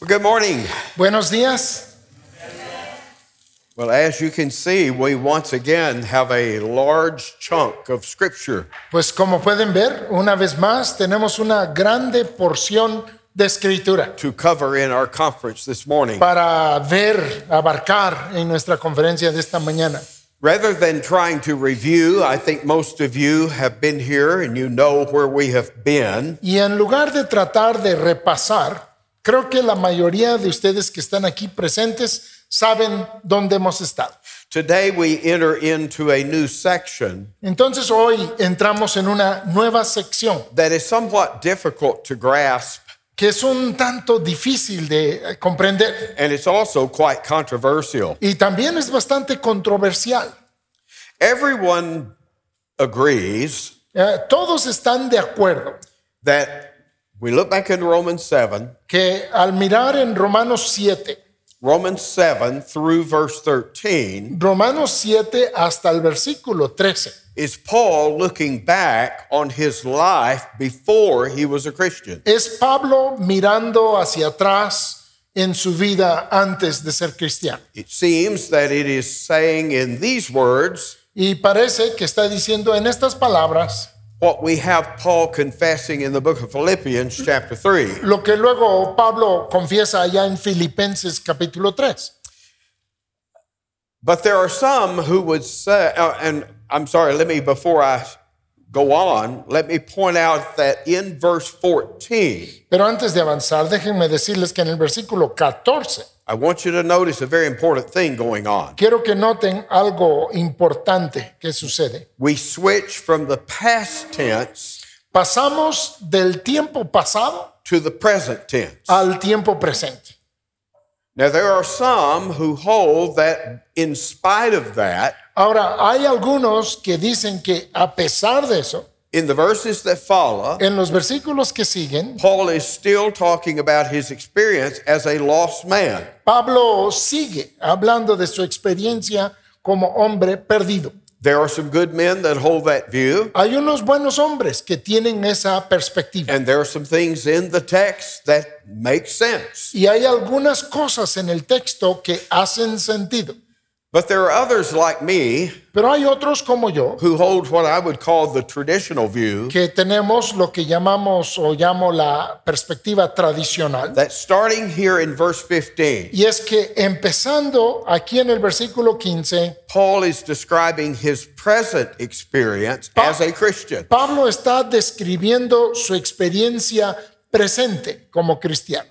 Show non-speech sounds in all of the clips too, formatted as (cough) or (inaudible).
Well, good morning. Buenos días. Well, as you can see, we once again have a large chunk of scripture Pues como pueden ver, una vez más tenemos una grande porción de escritura to cover in our conference this morning. para ver, abarcar en nuestra conferencia de esta mañana. Rather than trying to review, I think most of you have been here and you know where we have been. Y en lugar de tratar de repasar, creo que la mayoría de ustedes que están aquí presentes saben dónde hemos estado. Today we enter into a new section Entonces hoy entramos en una nueva sección that is somewhat difficult to grasp que es un tanto difícil de eh, comprender and it's also quite controversial. y también es bastante controversial. Everyone agrees Eh, todos están de acuerdo that we look back in Romans 7 que al mirar en Romanos 7, Romans 7 through verse 13 Romanos 7 hasta el versículo 13, is Paul looking back on his life before he was a Christian. es Pablo mirando hacia atrás en su vida antes de ser cristiano. It seems that it is saying in these words Y parece que está diciendo en estas palabras what we have Paul confessing in the book of Philippians, chapter 3. lo que luego Pablo confiesa allá en Filipenses capítulo 3. But there are some who would say, uh, and I'm sorry, let me, before I go on, let me point out that in verse 14, Pero antes de avanzar, déjenme decirles que en el versículo 14 I want you to notice a very important thing going on. quiero que noten algo importante que sucede. We switch from the past tense Pasamos del tiempo pasado to the present tense. al tiempo presente. Now, there are some who hold that in spite of that, Ahora, hay algunos que dicen que a pesar de eso, in the verses that follow, en los versículos que siguen, Paul is still talking about his experience as a lost man. Pablo sigue hablando de su experiencia como hombre perdido. There are some good men that hold that view, Hay unos buenos hombres que tienen esa perspectiva. and there are some things in the text that make sense. Y hay algunas cosas en el texto que hacen sentido. But there are others like me Pero hay otros como yo who hold what I would call the traditional view que tenemos lo que llamamos o llamo la perspectiva tradicional. that starting here in verse 15, Y es que empezando aquí en el versículo 15, Paul is describing his present experience as a Christian. Pablo está describiendo su experiencia presente como cristiano.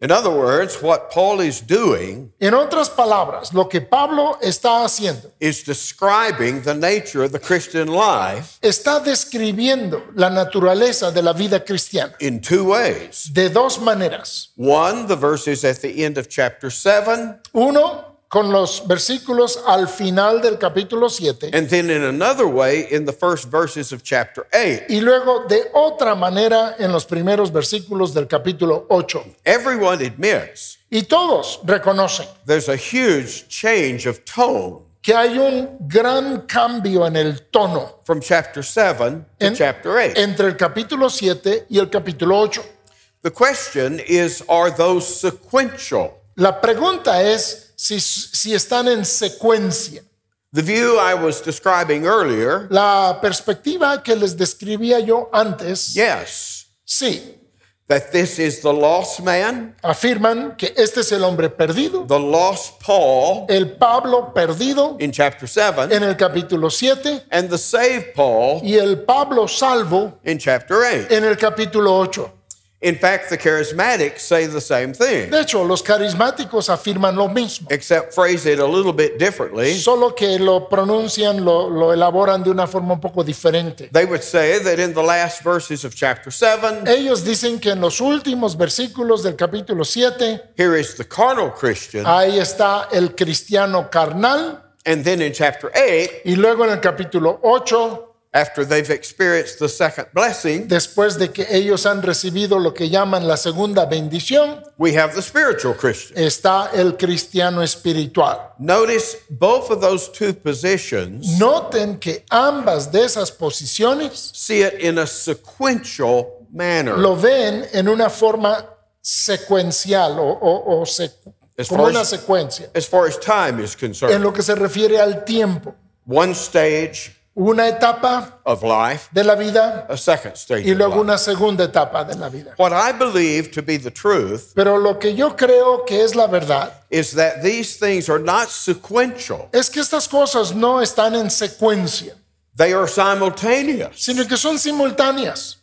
In other words, what Paul is doing En otras palabras, lo que Pablo está haciendo is describing the nature of the Christian life está describiendo la naturaleza de la vida cristiana in two ways. de dos maneras. One, the verses at the end of chapter 7, Uno, con los versículos al final del capítulo 7 and then in another way in the first verses of chapter 8. y luego de otra manera en los primeros versículos del capítulo 8. Everyone admits Y todos reconocen there's a huge change of tone que hay un gran cambio en el tono from chapter 7 to en- chapter 8. entre el capítulo 7 y el capítulo 8. The question is are those sequential? La pregunta es si, si están en secuencia. The view I was describing earlier, La perspectiva que les describía yo antes, yes, sí, that this is the lost man, afirman que este es el hombre perdido, the lost Paul. El Pablo perdido. In chapter 7, en el capítulo 7 and the saved Paul. Y el Pablo salvo. In chapter 8. en el capítulo 8. In fact, the charismatics say the same thing, De hecho, los carismáticos afirman lo mismo, except phrase it a little bit differently. solo que lo pronuncian, lo, lo elaboran de una forma un poco diferente. They would say that in the last verses of chapter 7, Ellos dicen que en los últimos versículos del capítulo 7, here is the carnal Christian, ahí está el cristiano carnal, and then in chapter 8, y luego en el capítulo 8, after they've experienced the second blessing, después de que ellos han recibido lo que llaman la segunda bendición, we have the spiritual Christian. está el cristiano espiritual. Notice both of those two positions Noten que ambas de esas posiciones see it in a sequential manner. lo ven en una forma secuencial o, o- o secu- As como far una as- secuencia as far as time is en concerned. lo que se refiere al tiempo. One stage Una etapa of life, de la vida a second stage y of luego life. una segunda etapa de la vida. What I believe to be the truth Pero lo que yo creo que es la verdad is that these things are not sequential. es que estas cosas no están en secuencia, They are simultaneous. sino que son simultáneas.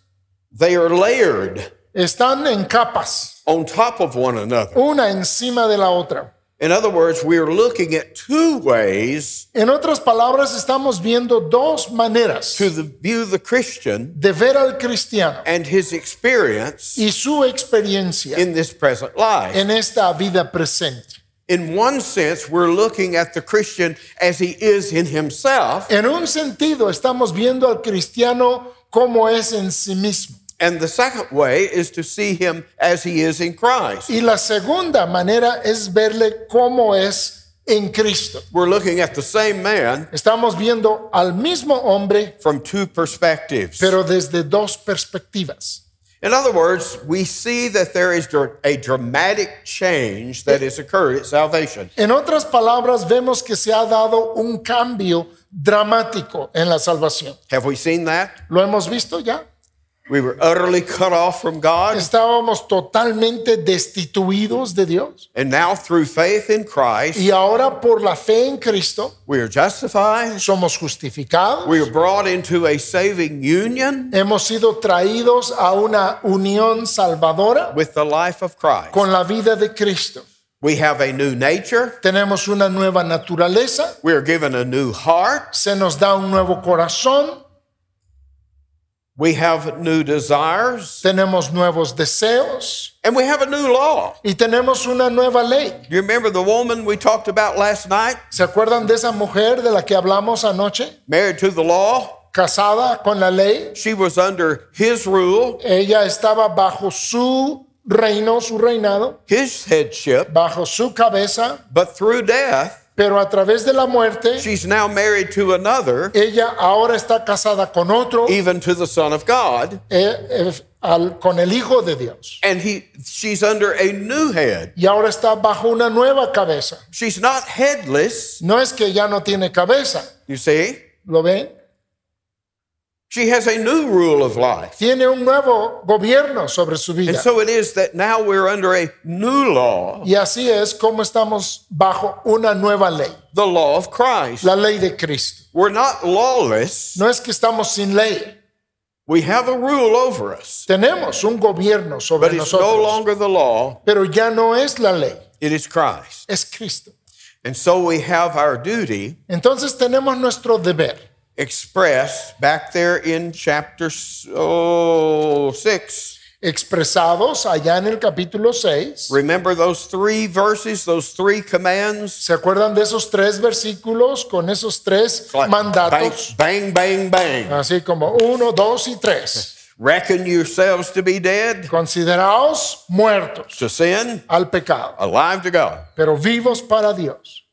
They are layered Están en capas, on top of one another. una encima de la otra. In other words, we are looking at two ways En otras palabras, estamos viendo dos maneras to the, view the Christian de ver al cristiano and his experience y su experiencia in this present life. en esta vida presente. In one sense, we're looking at the Christian as he is in himself, En un sentido, estamos viendo al cristiano como es en sí mismo. And the second way is to see him as he is in Christ. Y la segunda manera es verle como es en Cristo. We're looking at the same man Estamos viendo al mismo hombre, from two perspectives. pero desde dos perspectivas. In other words, we see that there is a dramatic change that has occurred at salvation. En otras palabras, vemos que se ha dado un cambio dramático en la salvación. Have we seen that? ¿Lo hemos visto ya? We were utterly cut off from God, Estábamos totalmente destituidos de Dios. and now through faith in Christ, Y ahora por la fe en Cristo we are justified. somos justificados. We are brought into a saving union Hemos sido traídos a una unión salvadora with the life of Christ. con la vida de Cristo. We have a new nature. Tenemos una nueva naturaleza, We are given a new heart. se nos da un nuevo corazón, We have new desires. tenemos nuevos deseos And we have a new law. y tenemos una nueva ley. You remember the woman we talked about last night? ¿Se acuerdan de esa mujer de la que hablamos anoche? Married to the law. Casada con la ley, She was under his rule, ella estaba bajo su reino, su reinado, his headship, bajo su cabeza, but through death, pero a través de la muerte, she's now married to another, ella ahora está casada con otro, even to the Son of God, eh, eh, al- con el Hijo de Dios. and he she's under a new head. Y ahora está bajo una nueva cabeza. She's not headless, No es que ya no tiene cabeza, you see. ¿lo ven? She has a new rule of life. Tiene un nuevo gobierno sobre su vida. And so it is that now we're under a new law, Y así es como estamos bajo una nueva ley, the law of Christ. la ley de Cristo. We're not lawless. No es que estamos sin ley, We have a rule over us, tenemos un gobierno sobre but it's no nosotros, longer the law, pero ya no es la ley, it is Christ. es Cristo. And so we have our duty Entonces tenemos nuestro deber expressed back there in chapter oh, 6. expresados allá en el capítulo 6. Remember those three verses, those three commands? ¿Se acuerdan de esos tres versículos con esos tres Like mandatos? Bang, bang, bang, bang. Así como uno, dos y tres. Reckon yourselves to be dead Consideraos muertos to sin, al pecado, alive to God. pero vivos para Dios.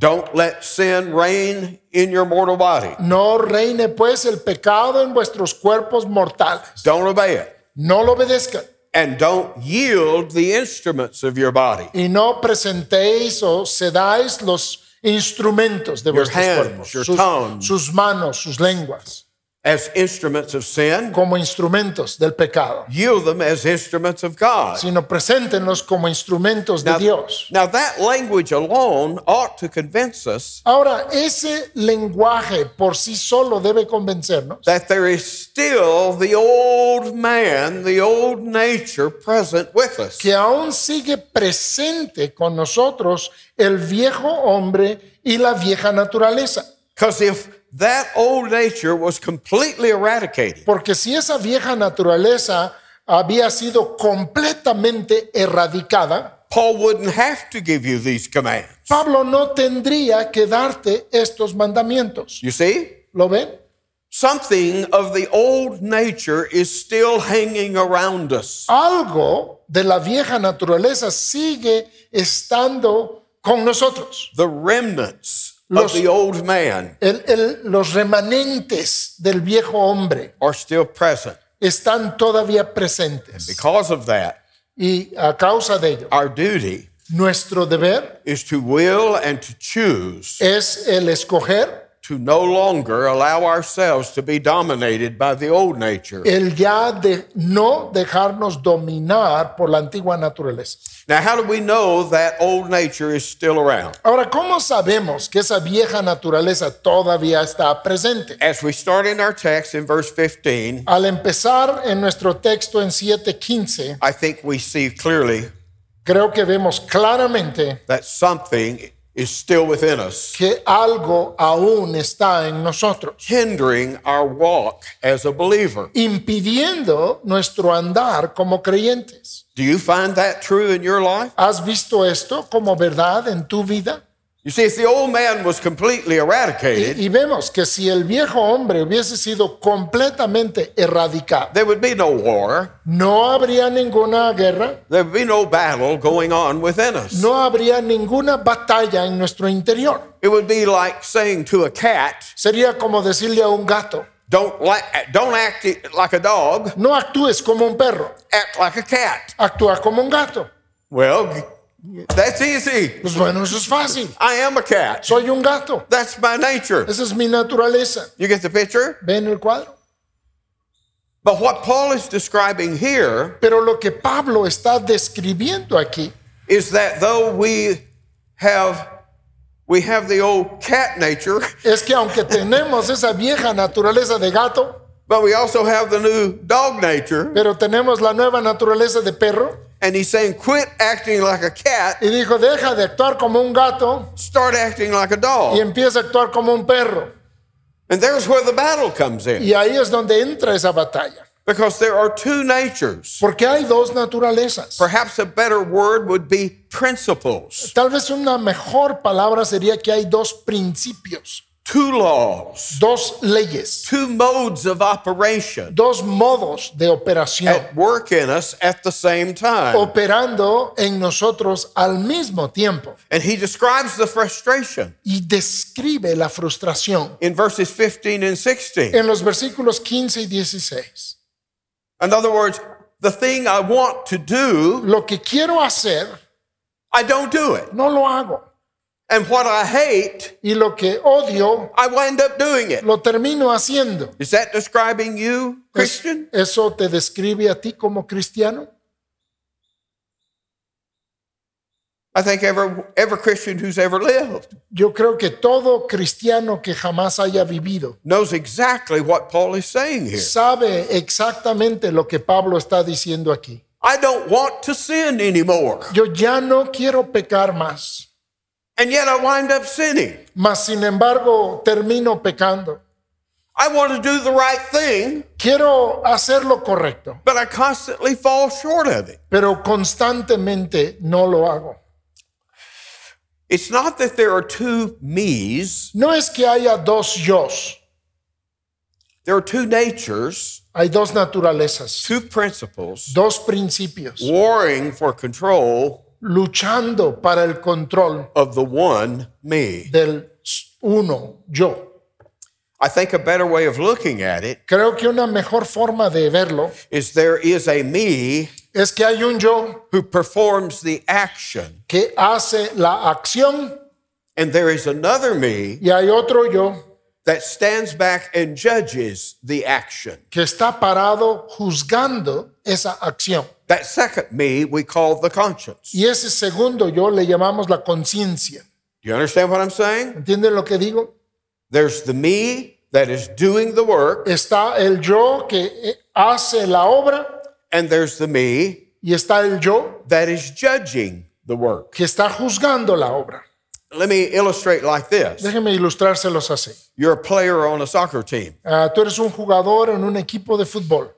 Don't let sin reign in your mortal body. No reine pues el pecado en vuestros cuerpos mortales. Don't obey it. No lo obedezcan And don't yield the instruments of your body. y no presentéis o cedáis los instrumentos de Your vuestros hands, cuerpos, your sus, tongue. sus manos, sus lenguas, as instruments of sin, como instrumentos del pecado, yield them as instruments of God. sino preséntenlos como instrumentos de Now, Dios. now that language alone ought to convince us Ahora, ese lenguaje por sí solo debe convencernos that there is still the old man, the old nature present with us. que aún sigue presente con nosotros el viejo hombre y la vieja naturaleza. Because if that old nature was completely eradicated, Porque si esa vieja naturaleza había sido completamente erradicada, Paul wouldn't have to give you these commands. Pablo no tendría que darte estos mandamientos. You see? ¿Lo ven? Something of the old nature is still hanging around us. Algo de la vieja naturaleza sigue estando con nosotros. The remnants Los- of the old man El- el- los remanentes del viejo hombre are still present. están todavía presentes. Because of that, Y a causa de ello, our duty nuestro deber is to will and to choose es el escoger, to no longer allow ourselves to be dominated by the old nature. el ya de no dejarnos dominar por la antigua naturaleza. Now, how do we know that old nature is still around? Ahora, ¿cómo sabemos que esa vieja naturaleza todavía está presente? As we start in our text in verse 15, Al empezar en nuestro texto en 7:15, I think we see clearly creo que vemos claramente that something is still within us, que algo aún está en nosotros, hindering our walk as a believer. impidiendo nuestro andar como creyentes. Do you find that true in your life? ¿Has visto esto como verdad en tu vida? You see, if the old man was completely eradicated, y vemos que si el viejo hombre hubiese sido completamente erradicado, there would be no war, no habría ninguna guerra, there would be no battle going on within us. no habría ninguna batalla en nuestro interior. It would be like saying to a cat, Sería como decirle a un gato, don't, act like a dog, no actúes como un perro, act like a cat. actúa como un gato. Well, that's easy. Pues bueno, eso es fácil. I am a cat. Soy un gato. That's my nature. Esa es mi naturaleza. You get the picture? ¿Ven el cuadro? But what Paul is describing here Pero lo que Pablo está describiendo aquí is that though we have we have the old cat nature, (laughs) es que aunque tenemos esa vieja naturaleza de gato, but we also have the new dog nature. pero tenemos la nueva naturaleza de perro, And he's saying, quit acting like a cat, y dijo, deja de actuar como un gato start acting like a dog. empieza a actuar como un perro. And there's where the battle comes in. Y ahí es donde entra esa batalla. Because there are two natures. Porque hay dos naturalezas. Perhaps a better word would be principles, Tal vez una mejor palabra sería que hay dos principios, two laws, dos leyes, two modes of operation dos modos de operación at work in us at the same time. operando en nosotros al mismo tiempo. And he describes the frustration Y describe la frustración in verses 15 and 16. en los versículos 15 y 16. In other words, the thing I want to do, Lo que quiero hacer, I don't do it. no lo hago. And what I hate, Y lo que odio, I wind up doing it. lo termino haciendo. Is that describing you, ¿Es- Christian? ¿Eso te describe a ti como cristiano? I think every, every Christian who's ever lived Yo creo que todo cristiano que jamás haya vivido knows exactly what Paul is saying here. sabe exactamente lo que Pablo está diciendo aquí. I don't want to sin anymore. Yo ya no quiero pecar más, And yet I wind up sinning. mas sin embargo termino pecando. I want to do the right thing, Quiero hacer lo correcto, but I constantly fall short of it. pero constantemente no lo hago. It's not that there are two me's, No es que haya dos yos, there are two natures, hay dos naturalezas, two principles, dos principios, warring for control luchando para el control of the one me. del uno yo. I think a better way of looking at it Creo que una mejor forma de verlo is there is a me es que hay un yo who performs the action, que hace la acción and there is another me y hay otro yo that stands back and judges the action. que está parado juzgando esa acción. That second me we call the conscience. Y ese segundo yo le llamamos la conciencia. Do you understand what I'm saying? ¿Entienden lo que digo? There's the me that is doing the work, Está el yo que eh, hace la obra and there's the me y está el yo that is judging the work. que está juzgando la obra. Let me illustrate like this. Déjenme ilustrárselos así. You're a player on a soccer team, Ah, tú eres un jugador en un equipo de fútbol,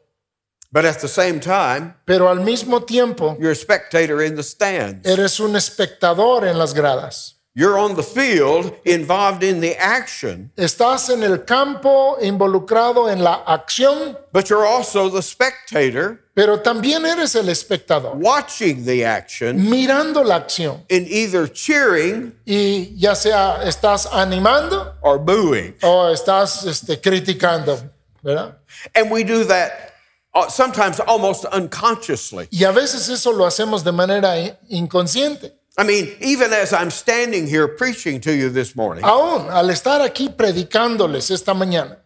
but at the same time, pero al mismo tiempo you're a spectator in the stands. eres un espectador en las gradas. You're on the field involved in the action, Estás en el campo involucrado en la acción, but you're also the spectator pero también eres el espectador, watching the action mirando la acción. in either cheering Y ya sea estás animando or booing. o estás este, criticando, ¿verdad? And we do that Uh, sometimes almost unconsciously. Y a veces eso lo hacemos de manera i- inconsciente. I mean, even as I'm standing here preaching to you this morning, Aún al estar aquí predicándoles esta mañana,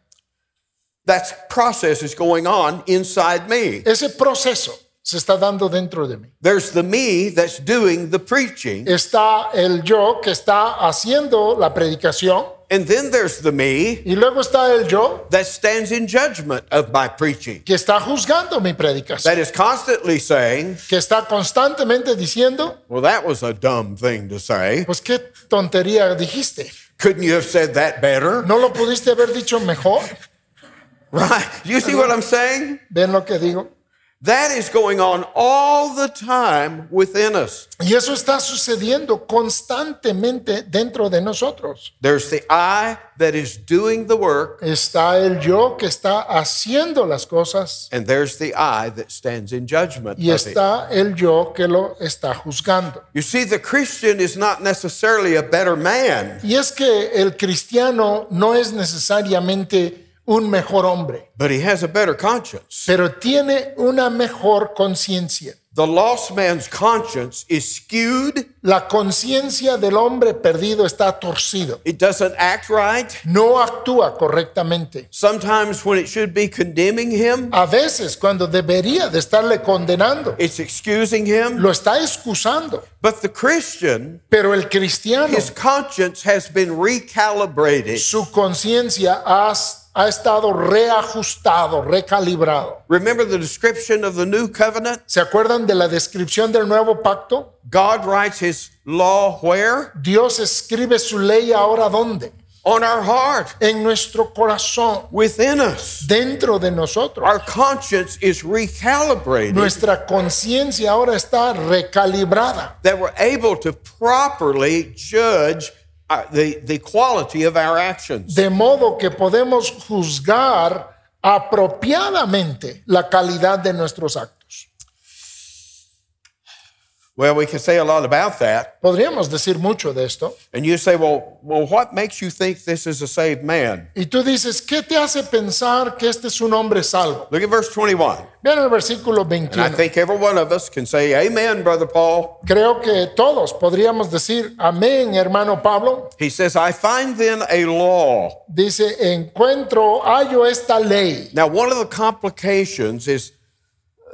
that process is going on inside me. ese proceso se está dando dentro de mí. There's the me that's doing the preaching, Está el yo que está haciendo la predicación and then there's the me y luego está el yo that stands in judgment of my preaching, que está juzgando mi predicación, that is constantly saying, que está constantemente diciendo, Well, that was a dumb thing to say. pues qué tontería dijiste. Couldn't you have said that better? ¿No lo pudiste haber dicho mejor? (laughs) Right? You see what I'm saying? ¿Ven lo que digo? That is going on all the time within us. Y eso está sucediendo constantemente dentro de nosotros. There's the I that is doing the work, Está el yo que está haciendo las cosas and there's the I that stands in judgment. y it. está el yo que lo está juzgando. You see, the Christian is not necessarily a better man, Y es que el cristiano no es necesariamente un mejor hombre, but he has a better conscience. pero tiene una mejor conciencia. The lost man's conscience is skewed, La conciencia del hombre perdido está torcido. it doesn't act right. No actúa correctamente. Sometimes, when it should be condemning him, A veces, cuando debería de estarle condenando, it's excusing him. lo está excusando. But the Christian, Pero el cristiano, his conscience has been recalibrated. su conciencia ha, ha estado reajustado, recalibrado. Remember the description of the new covenant? ¿Se acuerdan de la descripción del nuevo pacto? God writes his law where? Dios escribe su ley ahora dónde? On our heart, En nuestro corazón, within us. dentro de nosotros. Our conscience is recalibrated Nuestra conciencia ahora está recalibrada, that we're able to properly judge the, the quality of our actions. de modo que podemos juzgar apropiadamente la calidad de nuestros actos. Well, we can say a lot about that. Podríamos decir mucho de esto. And you say, well, well, what makes you think this is a saved man? Y tú dices, ¿qué te hace pensar que este es un hombre salvo? Look at verse 21. Vean el versículo 21. And I think every one of us can say, Amen, Brother Paul. Creo que todos podríamos decir, amén, hermano Pablo. He says, I find then a law. Dice, encuentro, hallo esta ley. Now, one of the complications is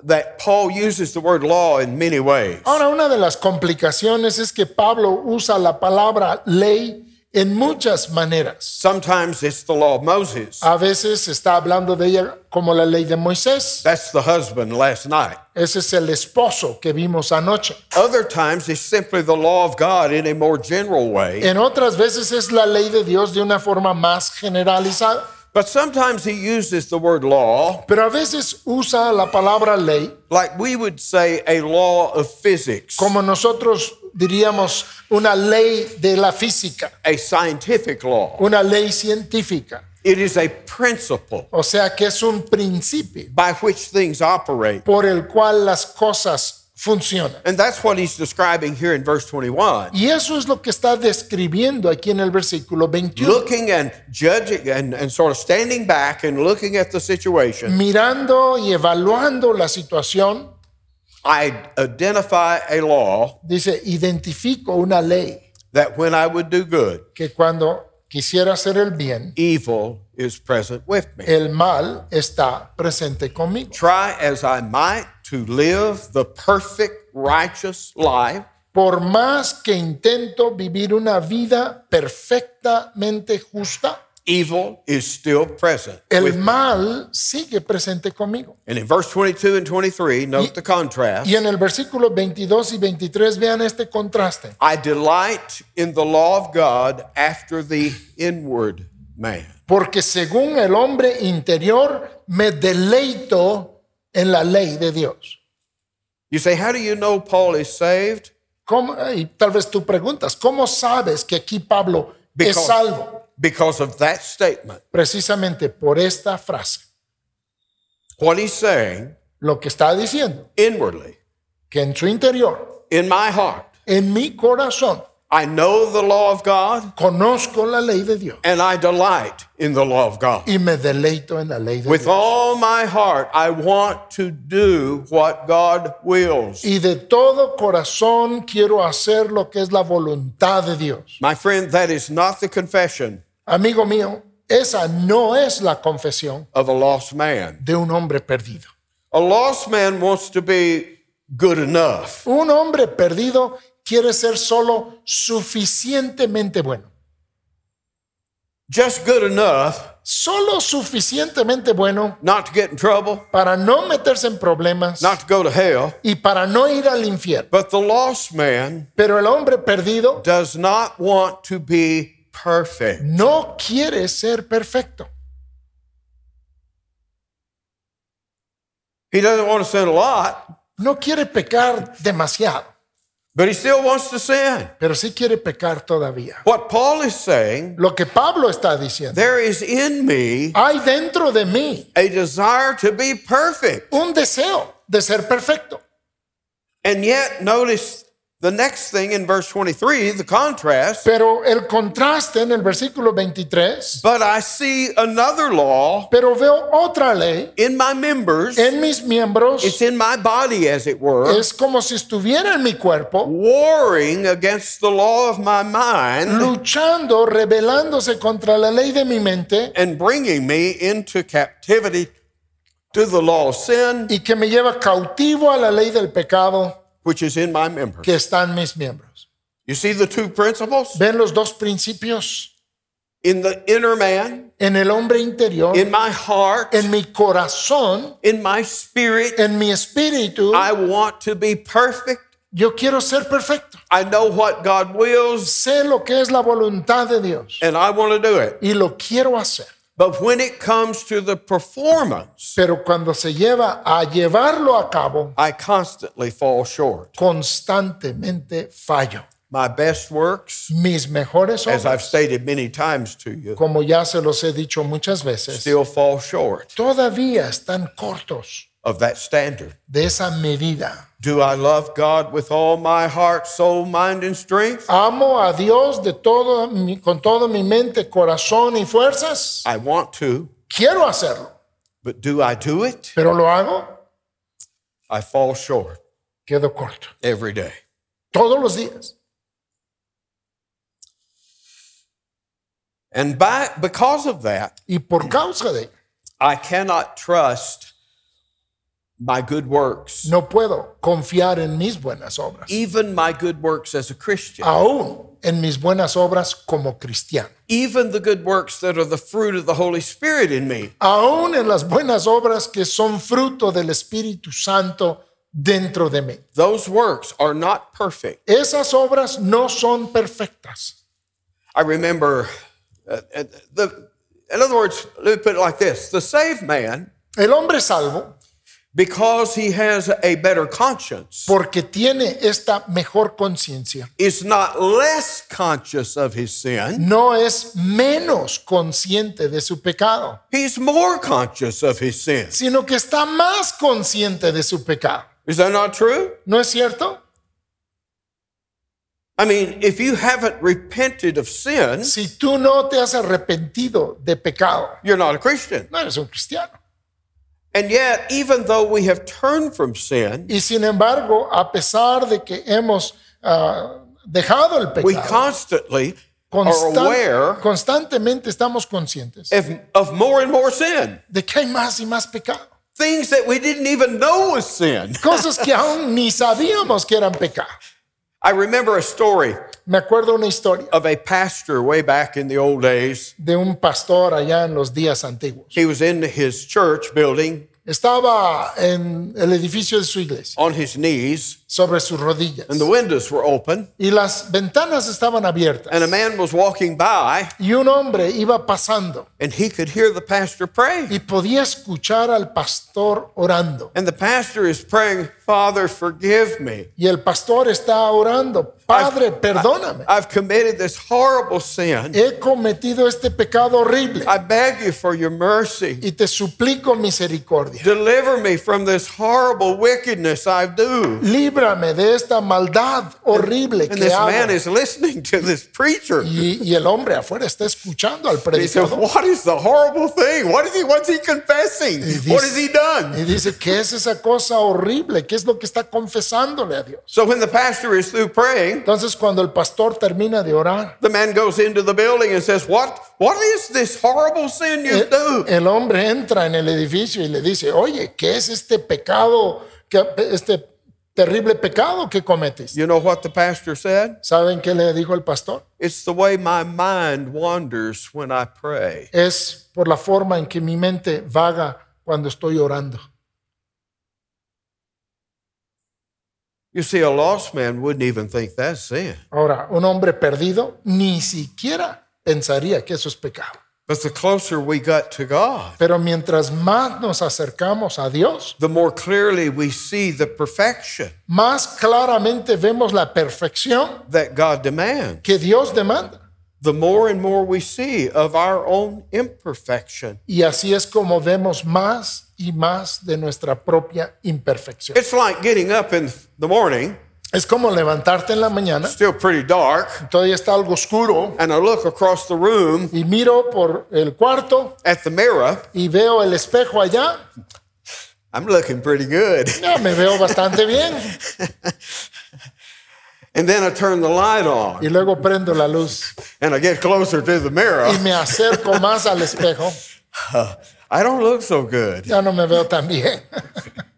that Paul uses the word law in many ways. Ahora, una de las complicaciones es que Pablo usa la palabra ley en muchas maneras. Sometimes it's the law of Moses. A veces está hablando de ella como la ley de Moisés. That's the husband last night. Ese es el esposo que vimos anoche. Other times it's simply the law of God in a more general way. En otras veces es la ley de Dios de una forma más generalizada. But sometimes he uses the word law Pero a veces usa la palabra ley like we would say a law of physics, como nosotros diríamos una ley de la física, a scientific law. una ley científica. It is a principle O sea que es un principio by which things operate. por el cual las cosas funcionan. And that's what he's describing here in verse 21. Y eso es lo que está describiendo aquí en el versículo 21. Looking and judging and, and sort of standing back and looking at the situation, Mirando y evaluando la situación, I identify a law dice, identifico una ley that when I would do good, que cuando quisiera hacer el bien, evil is present with me. el mal está presente conmigo. Try as I might to live the perfect, righteous life, Por más que intento vivir una vida perfectamente justa, evil is still present. el mal sigue presente conmigo. And in verse 22 and 23, note the contrast. Y en el versículo 22 y 23 vean este contraste. I delight in the law of God after the inward man. Porque según el hombre interior me deleito en la ley de Dios. You say, How do you know Paul is saved? ¿Cómo? Y tal vez tú preguntas, ¿cómo sabes que aquí Pablo es Because- salvo? Because of that statement. Precisamente por esta frase. What he's saying Lo que está diciendo, inwardly, que en su interior, in my heart, en mi corazón, I know the law of God, conozco la ley de Dios and I delight in the law of God. y me deleito en la ley de With Dios. all my heart, I want to do what God wills. Y de todo corazón quiero hacer lo que es la voluntad de Dios. My friend, that is not the confession Amigo mío, esa no es la confesión of a lost man. de un hombre perdido. A lost man wants to be good enough. Un hombre perdido quiere ser solo suficientemente bueno. Just good enough Solo suficientemente bueno not to get in trouble, para no meterse en problemas not to go to hell. y para no ir al infierno. But the lost man Pero el hombre perdido does not want to be perfect. no quiere ser perfecto. He doesn't want to sin a lot, No quiere pecar demasiado, but he still wants to sin. pero sí quiere pecar todavía. What Paul is saying, Lo que Pablo está diciendo, there is in me hay dentro de mí a desire to be perfect. un deseo de ser perfecto. And yet, notice the next thing in verse 23, the contrast. Pero el contraste en el versículo 23, But I see another law pero veo otra ley in my members. en mis miembros, It's in my body, as it were, es como si estuviera en mi cuerpo, warring against the law of my mind luchando, rebelándose contra la ley de mi mente and bringing me into captivity to the law of sin, y que me lleva cautivo a la ley del pecado which is in my members. que está en mis miembros. You see the two principles? ¿Ven los dos principios? In the inner man, En el hombre interior, in my heart, en mi corazón, in my spirit, en mi espíritu, I want to be perfect. yo quiero ser perfecto. I know what God wills, Sé lo que es la voluntad de Dios and I want to do it. y lo quiero hacer. But when it comes to the performance, Pero cuando se lleva a llevarlo a cabo, I constantly fall short. constantemente fallo. My best works, Mis mejores as I've stated many times to you, como ya se los he dicho muchas veces, still fall short todavía están cortos of that standard. de esa medida. Do I love God with all my heart, soul, mind, and strength? Amo a Dios de todo mi- con toda mi mente, corazón y fuerzas. I want to, Quiero hacerlo, but do I do it? pero lo hago, I fall short quedo corto. every day. Todos los días. And by because of that, Y por causa de I cannot trust my good works, no puedo confiar en mis buenas obras. even my good works as a Christian, Aún en mis buenas obras como cristiano. even the good works that are the fruit of the Holy Spirit in me. Aún en las buenas obras que son fruto del Espíritu Santo dentro de mí. Those works are not perfect. Esas obras no son perfectas. I remember, uh, uh, the, in other words, let me put it like this the saved man, El hombre salvo, because he has a better conscience, porque tiene esta mejor conciencia, is not less conscious of his sin. no es menos consciente de su pecado, He's more conscious of his sin. sino que está más consciente de su pecado. Is that not true? ¿No es cierto? I mean, if you haven't repented of sin, Si tú no te has arrepentido de pecado, you're not a Christian. no eres un cristiano. And yet, even though we have turned from sin, Y sin embargo, a pesar de que hemos ah, dejado el we pecado, constantly are aware constantemente estamos conscientes of, of more and more sin. de que hay más y más pecado. Things that we didn't even know was sin. Cosas que aún ni sabíamos que eran pecado. I remember a story Me acuerdo una historia of a pastor way back in the old days. de un pastor allá en los días antiguos. He was in his church building Estaba en el edificio de su iglesia, on his knees, sobre sus rodillas, and the windows were open, y las ventanas estaban abiertas. and a man was walking by, Y un hombre iba pasando and he could hear the pastor pray. y podía escuchar al pastor orando. And the pastor is praying, Father, forgive me. Y el pastor está orando, Padre, perdóname. I've committed this horrible sin. He cometido este pecado horrible I beg you for your mercy. y te suplico misericordia. Deliver me from this horrible wickedness I do. Líbrame de esta maldad horrible And que this hago. man is listening to this preacher. Y, y el hombre afuera está escuchando al He predicador. What is the horrible thing? What is he what's he confessing? dice- What has he done? Y dice, ¿qué es esa cosa horrible? ¿Qué es lo que está confesándole a Dios? So when the pastor is through praying, Entonces cuando el pastor termina de orar, the man goes into the building and says, What what is this horrible sin you el, do? el hombre entra en el edificio y le dice, oye, ¿qué es este pecado, que, este terrible pecado que cometiste? You know what the pastor said? ¿Saben qué le dijo el pastor? It's the way my mind wanders when I pray. Es por la forma en que mi mente vaga cuando estoy orando. You see, a lost man wouldn't even think that's sin. Ahora, un hombre perdido ni siquiera pensaría que eso es pecado. But the closer we got to God, Pero mientras más nos acercamos a Dios, the more clearly we see the perfection más claramente vemos la perfección that God demands. que Dios demanda. The more and more we see of our own imperfection. Y así es como vemos más y más de nuestra propia imperfección. It's like getting up in the morning, Es como levantarte en la mañana, still pretty dark, todavía está algo oscuro, and I look across the room y miro por el cuarto at the mirror. y veo el espejo allá. I'm looking pretty good. Ya me veo bastante bien. (laughs) And then I turn the light on Y luego prendo la luz and I get closer to the mirror. y me acerco más al espejo. (laughs) I don't look so good. Ya no me veo tan bien. (laughs)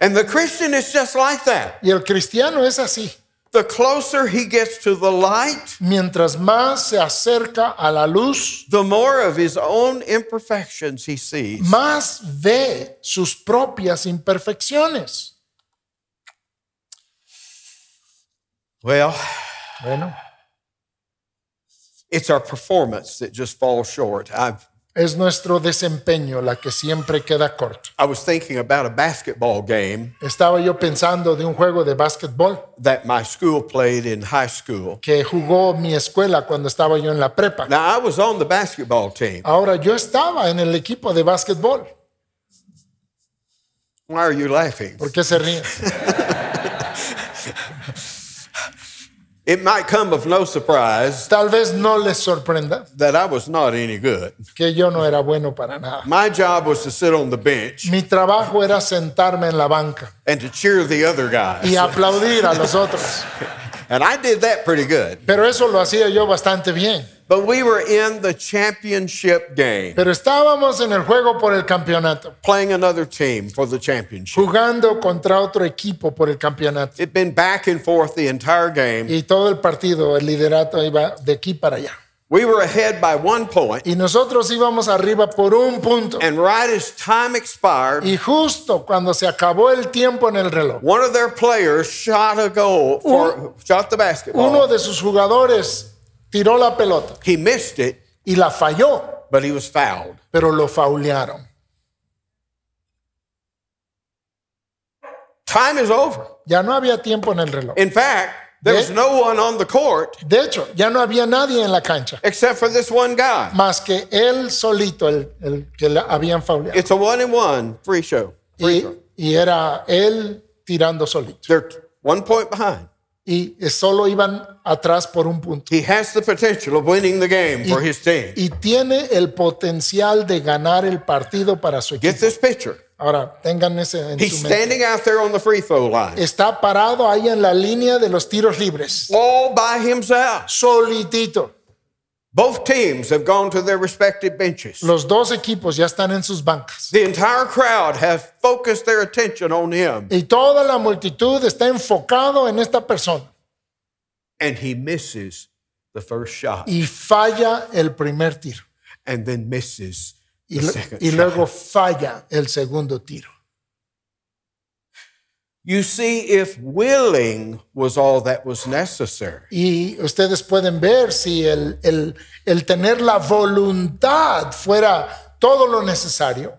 And the Christian is just like that. Y el cristiano es así. The closer he gets to the light, Mientras más se acerca a la luz, the more of his own imperfections he sees. más ve sus propias imperfecciones. Well, Bueno, it's our performance that just falls short. I, es nuestro desempeño la que siempre queda corto. I was thinking about a basketball game Estaba yo pensando de un juego de básquetbol that my school played in high school. que jugó mi escuela cuando estaba yo en la prepa. Now, I was on the basketball team. Ahora yo estaba en el equipo de básquetbol. Why are you laughing? ¿Por qué se ríen? (laughs) It might come of no surprise Tal vez no les sorprenda that I was not any good. que yo no era bueno para nada. My job was to sit on the bench Mi trabajo era sentarme en la banca and to cheer the other guys. y aplaudir a los otros. (laughs) And I did that pretty good. Pero eso lo hacía yo bastante bien. But we were in the championship game, Pero estábamos en el juego por el campeonato, playing another team for the championship. jugando contra otro equipo por el campeonato. It'd been back and forth the entire game. Y todo el partido, el liderato iba de aquí para allá. We were ahead by one point, Y nosotros íbamos arriba por un punto. and right as time expired, Y justo cuando se acabó el tiempo en el reloj, one of their players shot a goal for shot the uno basketball. de sus jugadores tiró la pelota He missed it, y la falló, but he was fouled. pero lo faulearon. Time is over. Ya no había tiempo en el reloj. In fact, there was Yeah. no one on the court De hecho, ya no había nadie en la cancha, except for this one guy. más que él solito, el, el que le habían fauleado. It's a one and one free show. Free Y, throw. y era él tirando solito. They're one point behind. Y solo iban atrás por un punto. He has the potential of winning the game for his team. Y tiene el potencial de ganar el partido para su Get equipo. this picture. Ahora, tengan ese en He's su mente. standing out there on the free throw line, Está parado ahí en la línea de los tiros libres. all by himself. Solitito. Both teams have gone to their respective benches. Los dos equipos ya están en sus bancas. The entire crowd has focused their attention on him, Y toda la multitud está enfocado en esta persona. and he misses the first shot Y falla el primer tiro. and then misses Y, the second y shot. luego falla el segundo tiro. You see, if willing was all that was necessary, Y ustedes pueden ver si el, el- el tener la voluntad fuera todo lo necesario,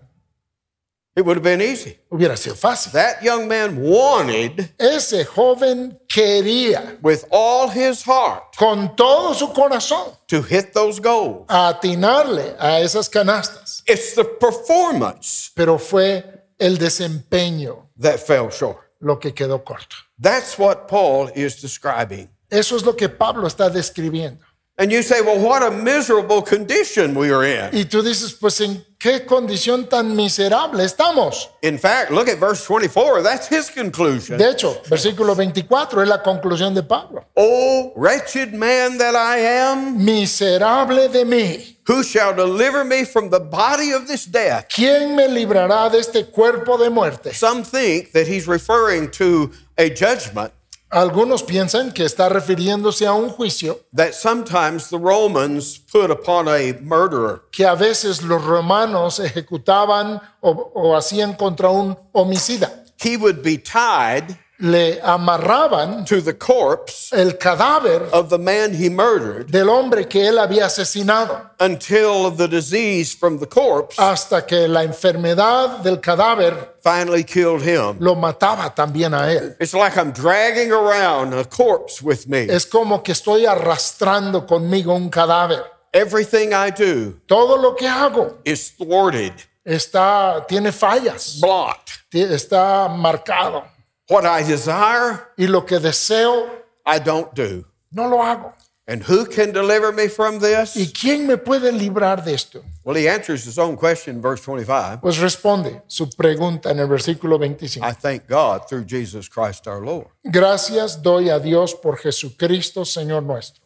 it would have been easy. hubiera sido fácil. That young man wanted Ese joven quería with all his heart con todo su corazón to hit those goals. atinarle a esas canastas, It's the performance pero fue el desempeño that fell short. Lo que quedó corto. That's what Paul is describing. Eso es lo que Pablo está describiendo. And you say, well, what a miserable condition we are in. Y tú dices, pues en qué condición tan miserable estamos. In fact, look at verse 24. That's his conclusion. De hecho, versículo 24 es la conclusión de Pablo. Oh, wretched man that I am, Miserable de mí. who shall deliver me from the body of this death? ¿Quién me librará de este cuerpo de muerte? Some think that he's referring to a judgment Algunos piensan que está refiriéndose a un juicio that sometimes the Romans put upon a murderer. que a veces los romanos ejecutaban o, o hacían contra un homicida. He would be tied Le amarraban to the corpse el cadáver of the man he murdered del hombre que él había asesinado until the disease from the corpse hasta que la enfermedad del cadáver finally killed him. lo mataba también a él. It's like I'm dragging around a corpse with me. Es como que estoy arrastrando conmigo un cadáver. Everything I do Todo lo que hago is thwarted, está tiene fallas, blocked. está marcado What I desire, y lo que deseo I don't do. no lo hago. And who can deliver me from this? ¿Y quién me puede librar de esto? Well, he answers his own question in verse 25. Pues responde su pregunta en el versículo 25. I thank God through Jesus Christ our Lord. Gracias doy a Dios por Jesucristo, Señor nuestro.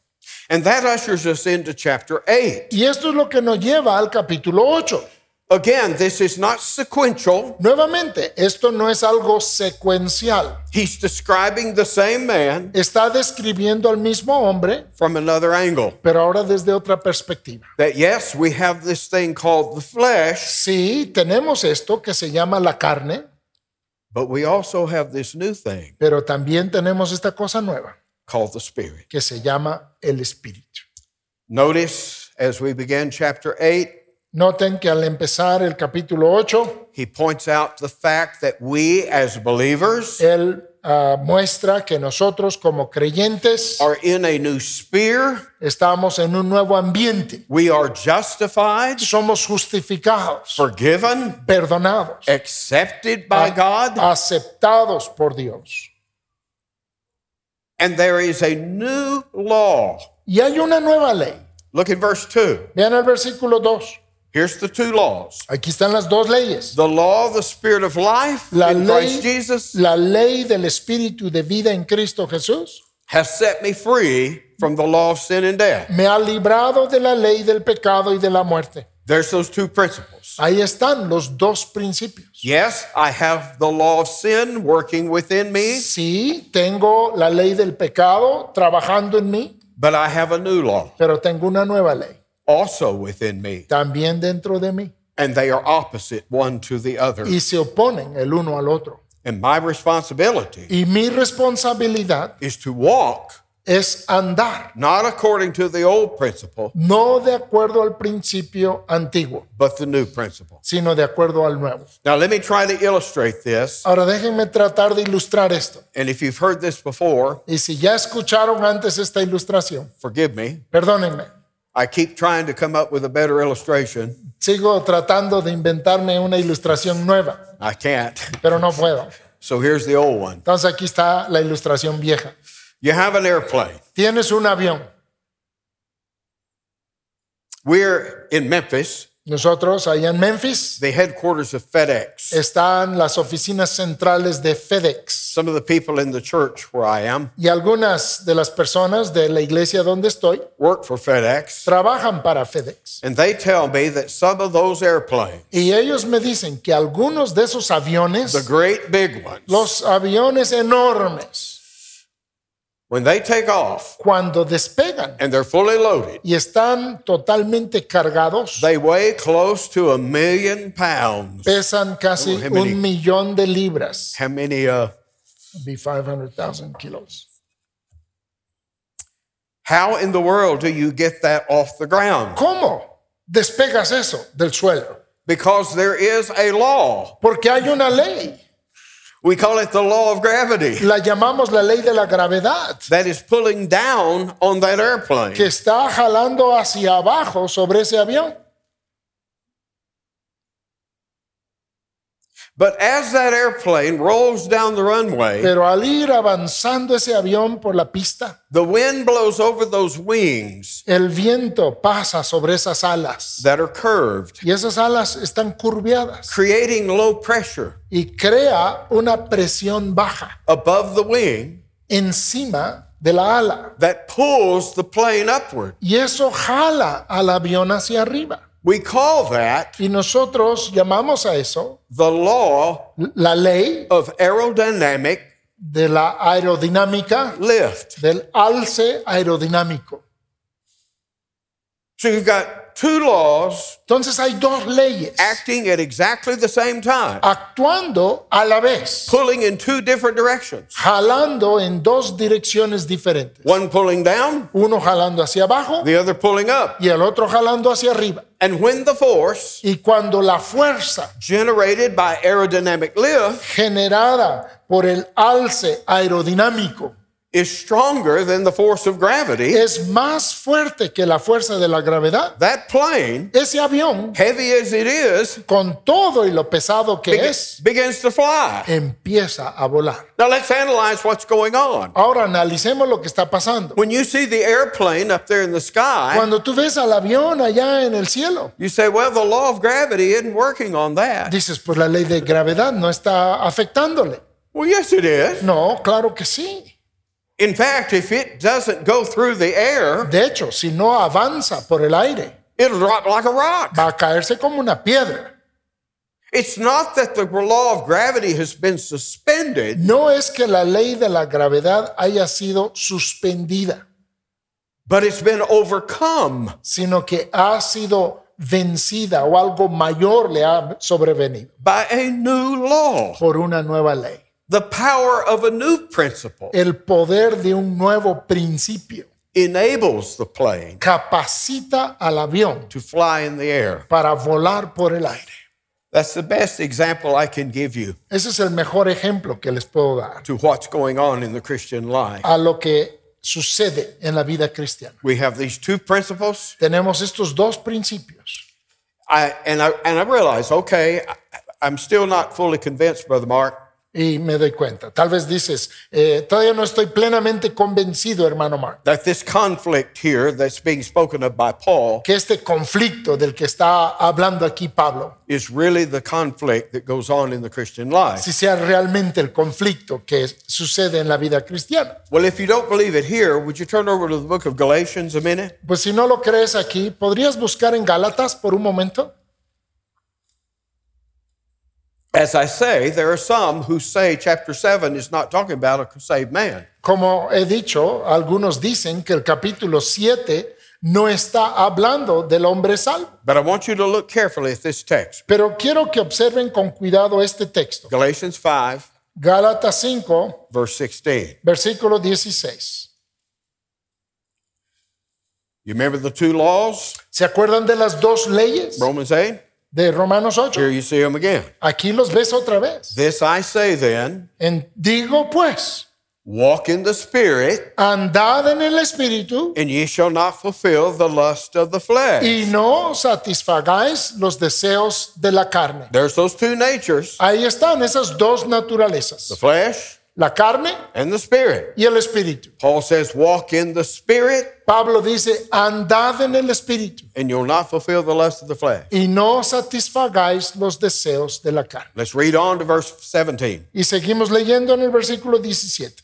And that ushers us into chapter 8. Y esto es lo que nos lleva al capítulo 8. Again, this is not sequential. Nuevamente, esto no es algo secuencial. He's describing the same man Está describiendo al mismo hombre, from another angle. pero ahora desde otra perspectiva. That yes, we have this thing called the flesh, Sí, tenemos esto que se llama la carne, but we also have this new thing pero también tenemos esta cosa nueva called the spirit. que se llama el espíritu. Notice as we begin chapter 8, Noten que al empezar el capítulo 8, he points out the fact that we as believers él ah, muestra que nosotros como creyentes are in a new sphere. estamos en un nuevo ambiente. We are justified, Somos justificados, forgiven, perdonados, accepted by God, aceptados por Dios. and there is a new law. Y hay una nueva ley. Look at verse 2. Vean el versículo 2. Here's the two laws Aquí están las dos leyes. the law of the Spirit of life La in Christ ley, Jesus la ley del espíritu de vida en Cristo Jesús has set me free from the law of sin and death. me ha librado de la ley del pecado y de la muerte. There's those two principles. Ahí están los dos principios. Yes, I have the law of sin working within me, Sí, tengo la ley del pecado trabajando en mí, but I have a new law pero tengo una nueva ley also within me, también dentro de mí. and they are opposite one to the other. Y se oponen el uno al otro. And my responsibility Y mi responsabilidad is to walk es andar, not according to the old principle, no de acuerdo al principio antiguo, but the new principle. sino de acuerdo al nuevo. Now, let me try to illustrate this. Ahora déjenme tratar de ilustrar esto. And if you've heard this before, Y si ya escucharon antes esta ilustración, forgive me. perdónenme. I keep trying to come up with a better illustration. Sigo tratando de inventarme una ilustración nueva, I can't. pero no puedo. So here's the old one. Entonces aquí está la ilustración vieja. You have an airplane. Tienes un avión. We're in Memphis, Nosotros allá en Memphis the headquarters of FedEx. están las oficinas centrales de FedEx. Some of the people in the church where I am Y algunas de las personas de la iglesia donde estoy work for FedEx, trabajan para FedEx. and they tell me that some of those airplanes, Y ellos me dicen que algunos de esos the aviones, great big ones, los aviones enormes, when they take off cuando despegan and they're fully loaded, y están totalmente cargados, they weigh close to a million pounds. pesan casi Oh, how many? un millón de libras. How many? Uh, Be 500,000 kilos. how in the world do you get that off the ground? ¿Cómo despegas eso del suelo? Because there is a law. Porque hay una ley. We call it the law of gravity La llamamos la ley de la gravedad, that is pulling down on that airplane. que está jalando hacia abajo sobre ese avión. But as that airplane rolls down the runway, Pero al ir avanzando ese avión por la pista, the wind blows over those wings el viento pasa sobre esas alas that are curved, y esas alas están curviadas creating low pressure y crea una presión baja above the wing encima de la ala that pulls the plane upward. y eso jala al avión hacia arriba. We call that Y nosotros llamamos a eso the law la ley of aerodynamic de la aerodinámica, lift. del alce aerodinámico. So you've got two laws Entonces hay dos leyes acting at exactly the same time, actuando a la vez, pulling in two different directions. jalando en dos direcciones diferentes. One pulling down, Uno jalando hacia abajo the other pulling up. y el otro jalando hacia arriba. And when the force Y cuando la fuerza generated by aerodynamic lift generada por el alce aerodinámico is stronger than the force of gravity, es más fuerte que la fuerza de la gravedad, that plane, ese avión, heavy as it is, con todo y lo pesado que es, begins to fly. empieza a volar. Now let's analyze what's going on. Ahora analicemos lo que está pasando. When you see the airplane up there in the sky, Cuando tú ves al avión allá en el cielo, you say, well, the law of gravity isn't working on that. dices, pues la ley de gravedad no está afectándole. Well, yes, it is. No, claro que sí. In fact, if it doesn't go through the air, De hecho, si no avanza por el aire, it'll drop like a rock. va a caerse como una piedra. It's not that the law of gravity has been suspended, No es que la ley de la gravedad haya sido suspendida, but it's been overcome. sino que ha sido vencida o algo mayor le ha sobrevenido by a new law, por una nueva ley. The power of a new principle El poder de un nuevo principio enables the plane capacita al avión to fly in the air. para volar por el aire. That's the best example I can give you Ese es el mejor ejemplo que les puedo dar to what's going on in the Christian life. a lo que sucede en la vida cristiana. We have these two principles, Tenemos estos dos principios. I, and, I, and I realize, okay, I, I'm still not fully convinced, Brother Mark, Y me doy cuenta. Tal vez dices, eh, todavía no estoy plenamente convencido, hermano Mark, that this conflict here that's being spoken of by Paul que este conflicto del que está hablando aquí Pablo, is really the conflict that goes on in the Christian life. si sea realmente el conflicto que sucede en la vida cristiana. Well, if you don't believe it here, would you turn over to the book of Galatians a minute? Pues si no lo crees aquí, ¿podrías buscar en Gálatas por un momento? As I say, there are some who say chapter 7 is not talking about a saved man. Como he dicho, algunos dicen que el capítulo 7 no está hablando del hombre salvo. But I want you to look carefully at this text. Pero quiero que observen con cuidado este texto. Galatians 5, Gálatas 5, verse 16. versículo 16. You remember the two laws? ¿Se acuerdan de las dos leyes Romans 8? De Romanos 8? Here you see them again. Aquí los ves otra vez. This I say then, En- digo pues, walk in the Spirit, andad en el Espíritu and ye shall not fulfill the lust of the flesh. y no satisfagáis los deseos de la carne. There's those two natures, Ahí están esas dos the naturalezas, flesh la carne and the Spirit. y el Espíritu. Paul says, walk in the Spirit, Pablo dice, andad en el Espíritu and you'll not fulfill the lust of the flesh. y no satisfagáis los deseos de la carne. Let's read on to verse 17. Y seguimos leyendo en el versículo 17.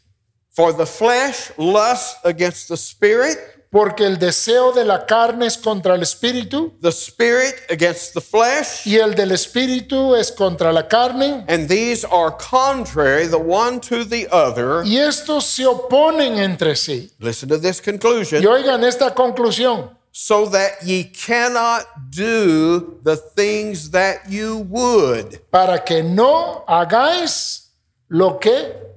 For the flesh lusts against the Spirit, Porque el deseo de la carne es contra el Espíritu the Spirit against the flesh, y el del Espíritu es contra la carne. and these are contrary the one to the other. Y estos se oponen entre sí. Listen to this conclusion. Y oigan esta conclusión. so that ye cannot do the things that you would. Para que no hagáis lo que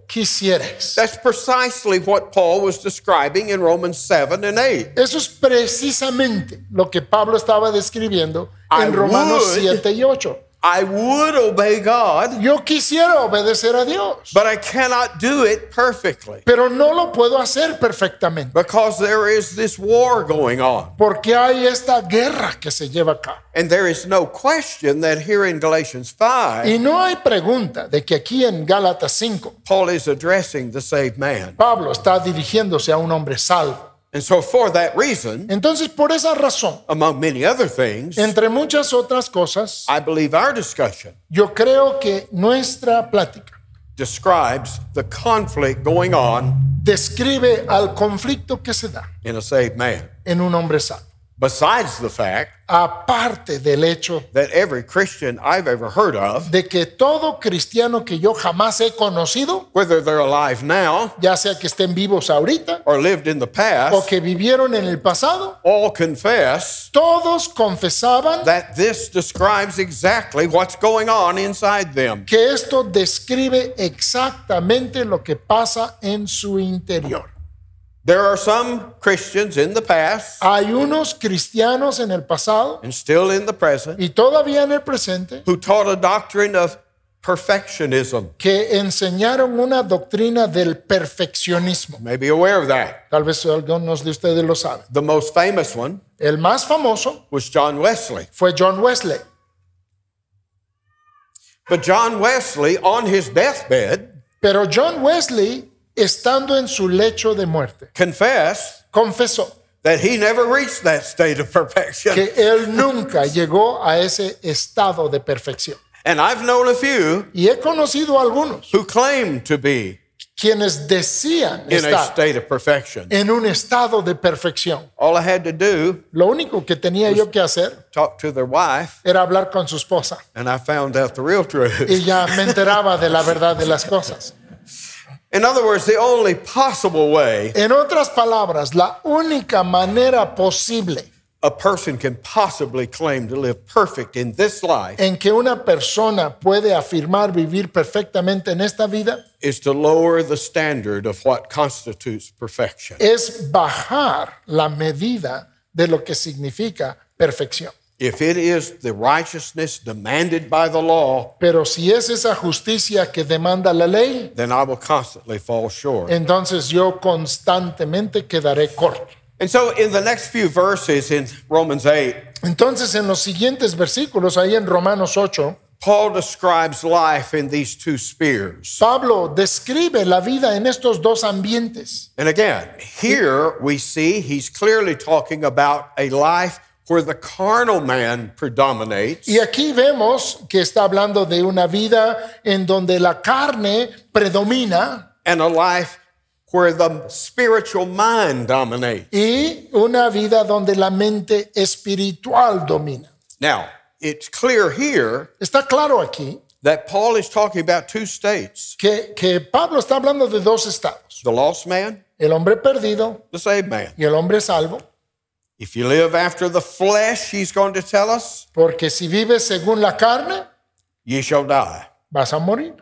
quisierais. That's precisely what Paul was describing in Romans 7 and 8. Eso es precisamente lo que Pablo estaba describiendo I en Romanos would- 7 y 8. I would obey God, Yo quisiera obedecer a Dios, but I cannot do it perfectly pero no lo puedo hacer perfectamente because there is this war going on. porque hay esta guerra que se lleva a cabo. And there is no question that here in Galatians 5, Y no hay pregunta de que aquí en Gálatas 5 Paul is addressing the saved man. Pablo está dirigiéndose a un hombre salvo. And so, for that reason, Entonces, por esa razón, among many other things, entre muchas otras cosas, I believe our discussion yo creo que nuestra plática describes the conflict going on describe al conflicto que se da in a saved man. en un hombre salvo. Besides the fact Aparte del hecho that every Christian I've ever heard of, de que todo cristiano que yo jamás he conocido, whether they're alive now ya sea que estén vivos ahorita or lived in the o past, que vivieron en el pasado, all confess todos confesaban that this describes exactly what's going on inside them. que esto describe exactamente lo que pasa en su interior. There are some Christians in the past Hay unos cristianos en el pasado and still in the present y todavía en el presente who taught a doctrine of perfectionism. que enseñaron una doctrina del perfeccionismo. May be aware of that. Tal vez algunos de ustedes lo saben. The most famous one El más famoso was John Wesley. fue John Wesley. But John Wesley, on his deathbed, Pero John Wesley, estando en su lecho de muerte, confessed confesó that he never reached that state of perfection. que él nunca llegó a ese estado de perfección. And I've known a few Y he conocido a algunos who claim to be quienes decían in a estar state of perfection. en un estado de perfección. All I had to do, Lo único que tenía yo que hacer talk to their wife, era hablar con su esposa and I found out the real truth. y ya me enteraba de la verdad de las cosas. In other words, the only possible way En otras palabras, la única manera posible a person can possibly claim to live perfect in this life en que una persona puede afirmar vivir perfectamente en esta vida is to lower the standard of what constitutes perfection. es bajar la medida de lo que significa perfección. If it is the righteousness demanded by the law, Pero si es esa justicia que demanda la ley, then I will constantly fall short. entonces yo constantemente quedaré corto. And so, in the next few verses in Romans 8, Entonces en los siguientes versículos, ahí en Romanos 8, Paul describes life in these two spheres. Pablo describe la vida en estos dos ambientes. And again, here we see he's clearly talking about a life where the carnal man predominates Y aquí vemos que está hablando de una vida en donde la carne predomina and a life where the spiritual mind dominates. y una vida donde la mente espiritual domina. Now, it's clear here Está claro aquí that Paul is talking about two states que, que Pablo está hablando de dos estados, the lost man, el hombre perdido the saved man. y el hombre salvo, If you live after the flesh, he's going to tell us, porque si vives según la carne, ye shall die. vas a morir.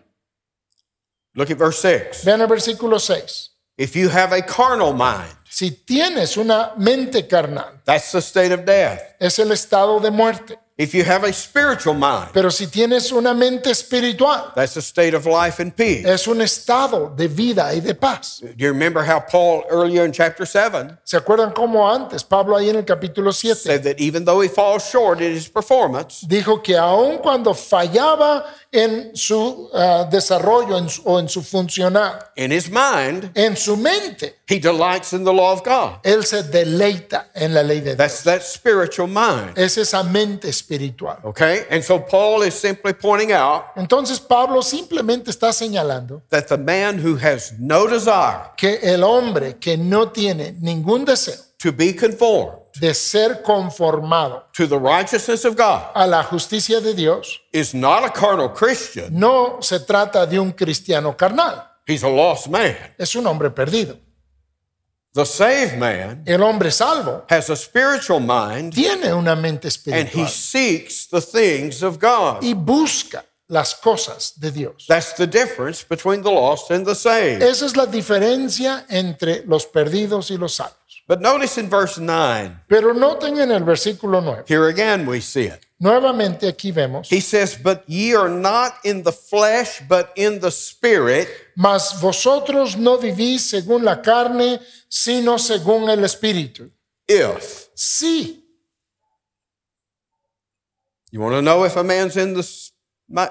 Look at verse 6. Vean el versículo 6. If you have a carnal mind, Si tienes una mente carnal, that's the state of death. es el estado de muerte. If you have a spiritual mind, Pero si tienes una mente espiritual, that's a state of life and peace. es un estado de vida y de paz. Do you remember how Paul earlier in chapter 7 ¿Se acuerdan cómo antes Pablo ahí en el capítulo 7 said that even though he falls short in his performance, dijo que aun cuando fallaba en su ah, desarrollo en su- o en su funcionar, in his mind, en su mente, he delights in the law of God? él se deleita en la ley de Dios. That's that spiritual mind. Es esa mente espiritual. Okay? And so Paul is simply pointing out Entonces Pablo simplemente está señalando that the man who has no desire que el hombre que no tiene ningún deseo to be conformed de ser conformado to the righteousness of God a la justicia de Dios is not a carnal Christian, no se trata de un cristiano carnal, he's a lost man. es un hombre perdido. The saved man El hombre salvo has a spiritual mind tiene una mente and he espiritual seeks the things of God. y busca las cosas de Dios. That's the difference between the lost and the saved. Esa es la diferencia entre los perdidos y los salvos. But notice in verse 9, Pero noten en el versículo 9. here again we see it. Nuevamente aquí vemos, He says, But ye are not in the flesh, but in the spirit, mas vosotros no vivís según la carne, sino según el Espíritu. if. Sí, You want to know if a man's in the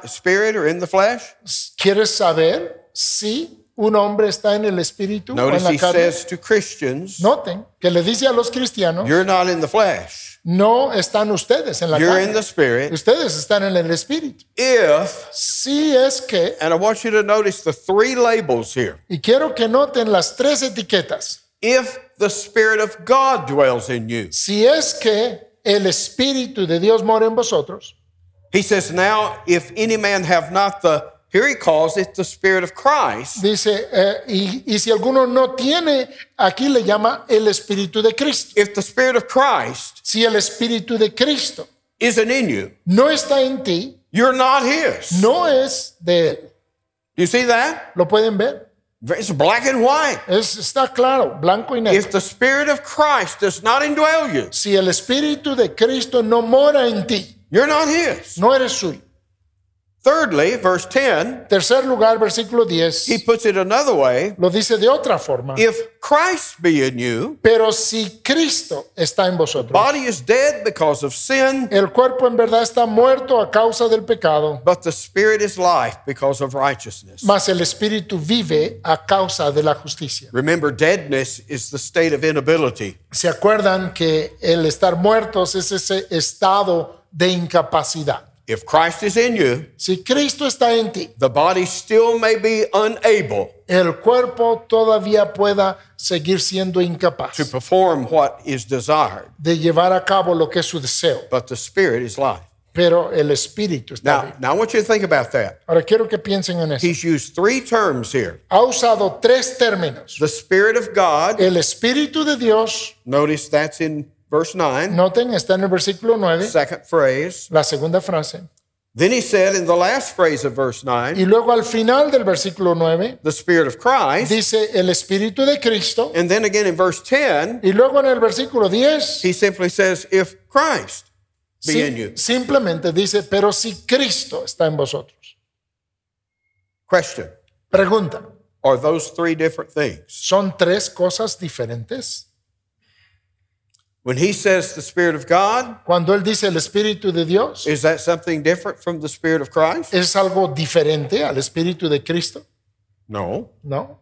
spirit or in the flesh? ¿quieres saber si un hombre está en el Espíritu o en Notice la he carne? says to Christians, Noten que le dice a los cristianos, You're not in the flesh, no están ustedes en la you're in carne, the spirit. ustedes están en el Espíritu. If, Sí es que, and I want you to notice the three labels here. y quiero que noten las tres etiquetas, If the Spirit of God dwells in you. si es que el Espíritu de Dios mora en vosotros, He says, Now, if any man have not the, here he calls it the Spirit of Christ, dice, eh, y, y si alguno no tiene, aquí le llama el Espíritu de Cristo. if the Spirit of Christ Si el Espíritu de Cristo isn't in you, no está en ti, you're not his. no es de Él. Do you see that? ¿Lo pueden ver? It's black and white. Es, está claro, blanco y negro. If the Spirit of Christ does not indwell you, Si el Espíritu de Cristo no mora en ti, you're not his. no eres suyo. Thirdly, verse 10, Tercer lugar, versículo 10, he puts it another way. lo dice de otra forma. If Christ be in you, Pero si Cristo está en vosotros, body is dead because of sin, el cuerpo en verdad está muerto a causa del pecado, but the Spirit is life because of righteousness. mas el Espíritu vive a causa de la justicia. Remember, deadness is the state of inability. ¿Se acuerdan que el estar muertos es ese estado de incapacidad? If Christ is in you, Si Cristo está en ti, the body still may be unable el cuerpo todavía pueda seguir siendo incapaz to perform what is desired, de llevar a cabo lo que es su deseo, but the Spirit is life. pero el Espíritu está Now, vivo. now I want you to think about that. Ahora quiero que piensen en eso. He's used three terms here Ha usado tres términos. the Spirit of God, El Espíritu de Dios, notice that's in verse 9, noten, está en el versículo 9, second phrase. la segunda frase. Then he said in the last phrase of verse 9, Y luego al final del versículo 9 the Spirit of Christ. dice el Espíritu de Cristo. And then again in verse 10, Y luego en el versículo 10 he simply says, if Christ be sim- in you. simplemente dice, pero si Cristo está en vosotros. Question Pregunta, Are those three different things? ¿son tres cosas diferentes? When he says the Spirit of God, Cuando él dice el Espíritu de Dios, is that something different from the Spirit of Christ? ¿es algo diferente al Espíritu de Cristo? No. No.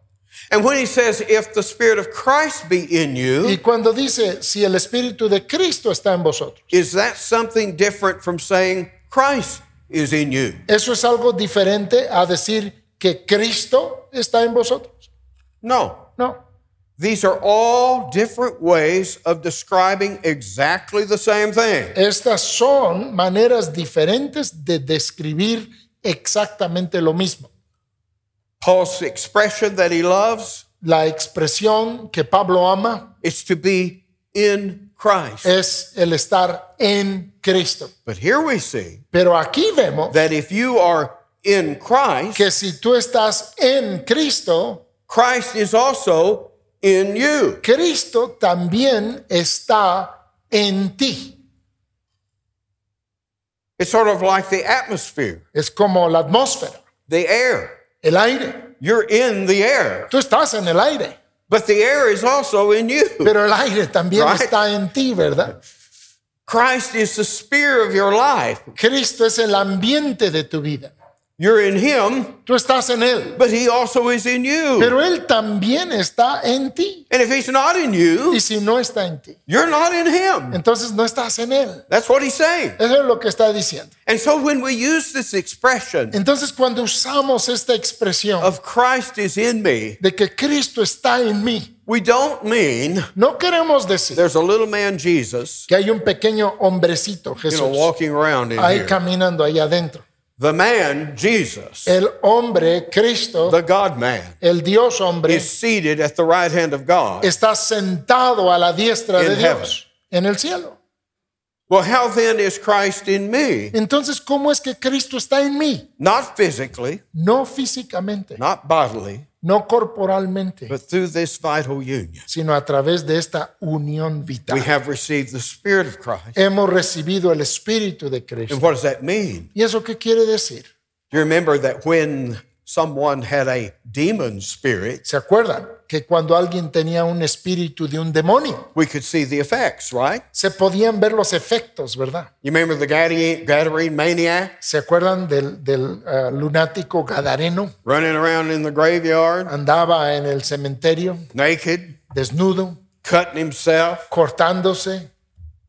And when he says, if the Spirit of Christ be in you, Y cuando dice, si el Espíritu de Cristo está en vosotros, is that something different from saying Christ is in you? ¿eso es algo diferente a decir que Cristo está en vosotros? No. No. These are all different ways of describing exactly the same thing. Estas son maneras diferentes de describir exactamente lo mismo. Paul's expression that he loves La expresión que Pablo ama is to be in Christ. es el estar en Cristo. But here we see Pero aquí vemos that if you are in Christ, que si tú estás en Cristo, Christ is also in you. Cristo también está en ti. It's sort of like the atmosphere, Es como la atmósfera, the air. el aire. You're in the air, Tú estás en el aire, but the air is also in you. pero el aire también Right. está en ti, ¿verdad? Christ is the spear of your life. Cristo es el ambiente de tu vida. You're in Him, Tú estás en Él, but He also is in you. pero Él también está en ti. And if He's not in you, Y si no está en ti, you're not in Him. entonces no estás en Él. That's what He's saying. Eso es lo que está diciendo. And so when we use this expression Entonces cuando usamos esta expresión of Christ is in me, de que Cristo está en mí, we don't mean no queremos decir there's a little man Jesus, que hay un pequeño hombrecito, you know, Jesús, walking around in ahí here. caminando ahí adentro. The man, Jesus, El hombre, Cristo, the God man, el Dios hombre, is seated at the right hand of God. está sentado a la diestra de In Dios en el cielo. Well, how then is Christ in me? Entonces, ¿cómo es que Cristo está en mí? Not physically, No físicamente, not bodily, no corporalmente, but through this vital union, sino a través de esta unión we vital. have received the Spirit of Christ. Hemos recibido el Espíritu de And Cristo. what does that mean? ¿Y eso qué quiere decir? You remember that when someone had a demon spirit, ¿Se acuerdan que cuando alguien tenía un espíritu de un demonio, we could see the effects, right? se podían ver los efectos, ¿verdad? You remember the Gadarene, Gadarene maniac ¿Se acuerdan del, del, ah, lunático gadareno? running around in the graveyard, Andaba en el cementerio naked, desnudo, cutting himself? cortándose.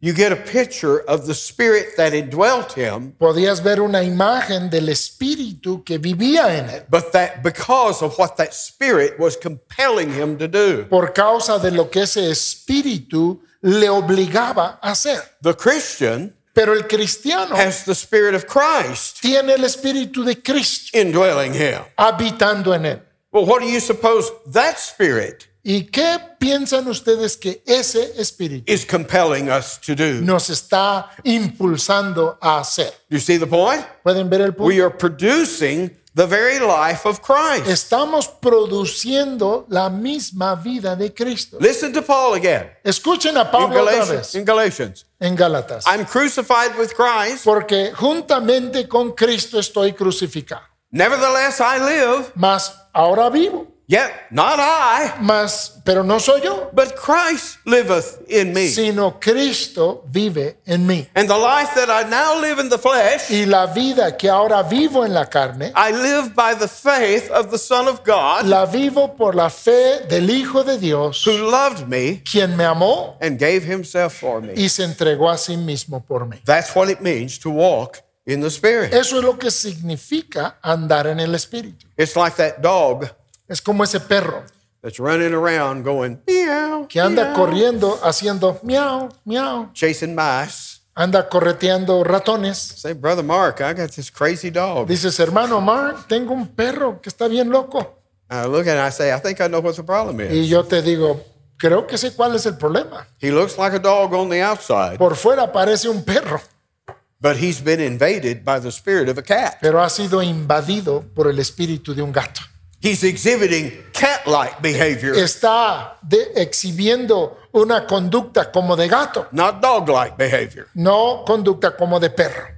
You get a picture of the spirit that indwelt him, Podías ver una imagen del espíritu que vivía en él but that because of what that spirit was compelling him to do. por causa de lo que ese espíritu le obligaba a hacer. The Christian Pero el cristiano has the spirit of Christ tiene el espíritu de Cristo indwelling him. habitando en él. Well, what do you suppose that spirit ¿Y qué piensan ustedes que ese espíritu is compelling us to do? nos está impulsando a hacer? You see the point? ¿Pueden ver el punto? We are producing the very life of Christ. Estamos produciendo la misma vida de Cristo. Listen to Paul again Escuchen a in Pablo otra Galatians. vez In Galatians. en Gálatas. I'm crucified with Christ. Porque juntamente con Cristo estoy crucificado. Nevertheless, I live. Mas ahora vivo. Yet not I, Mas, pero no soy yo, but Christ liveth in me. sino Cristo vive en mí. And the life that I now live in the flesh, Y la vida que ahora vivo en la carne, I live by the faith of the Son of God la vivo por la fe del Hijo de Dios, who loved me quien me amó and gave himself for me. y se entregó a sí mismo por mí. That's what it means to walk in the Spirit. Eso es lo que significa andar en el Espíritu. It's like that dog Es como ese perro that's running around going meow, que anda meow, corriendo haciendo miau, miau, chasing mice. anda correteando ratones. Say, brother Mark, I got this crazy dog. Dices, hermano Mark, tengo un perro que está bien loco. I look and I say, I think I know what the problem Y is. yo te digo, creo que sé cuál es el problema. He looks like a dog on the outside, Por fuera parece un perro, but he's been invaded by the spirit of a cat. pero ha sido invadido por el espíritu de un gato. He's exhibiting cat-like behavior, Está de- exhibiendo una conducta como de gato, not dog-like behavior. no conducta como de perro.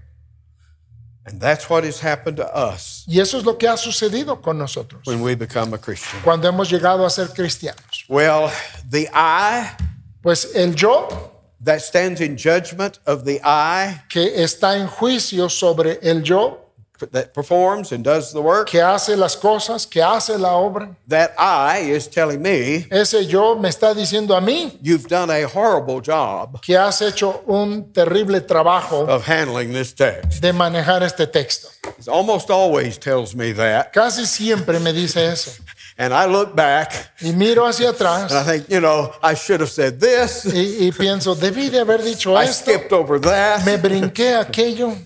And that's what has happened to us Y eso es lo que ha sucedido con nosotros when we become a Christian. cuando hemos llegado a ser cristianos. Well, the I Pues el yo that stands in judgment of the I que está en juicio sobre el yo, that performs and does the work, que hace las cosas, que hace la obra, that I is telling me, ese yo me está diciendo a mí you've done a horrible job que has hecho un terrible trabajo of handling this text. de manejar este texto. It almost always tells me that. Casi siempre me dice eso. And I look back Y miro hacia atrás and I think, you know, I should have said this. y, y pienso, debí de haber dicho I esto, skipped over that. me brinqué aquello,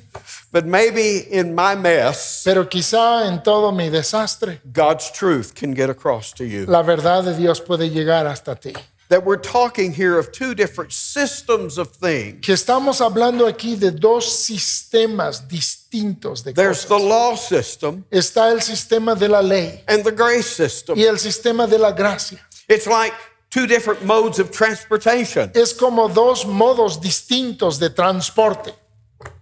But maybe in my mess, pero quizá en todo mi desastre, God's truth can get across to you. la verdad de Dios puede llegar hasta ti. That we're talking here of two different systems of things. Que estamos hablando aquí de dos sistemas distintos de There's the law system Está el sistema de la ley and the grace system. y el sistema de la gracia. It's like two different modes of transportation. Es como dos modos distintos de transporte.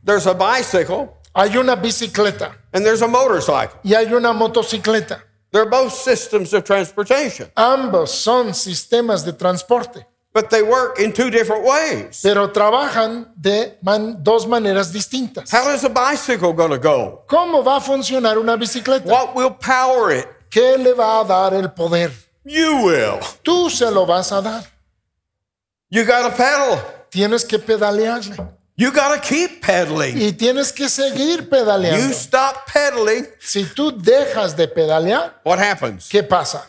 There's a bicycle Hay una bicicleta and there's a motorcycle. y hay una motocicleta. They're both systems of transportation, Ambos son sistemas de transporte, but they work in two different ways. pero trabajan de man- dos maneras distintas. How is a bicycle going to go? ¿Cómo va a funcionar una bicicleta? What will power it? ¿Qué le va a dar el poder? You will. Tú se lo vas a dar. You got to pedal. Tienes que pedalearle You got to keep pedaling. y tienes que seguir You pedaleando. stop pedaling, Si tú dejas de pedalear, what happens? ¿qué pasa?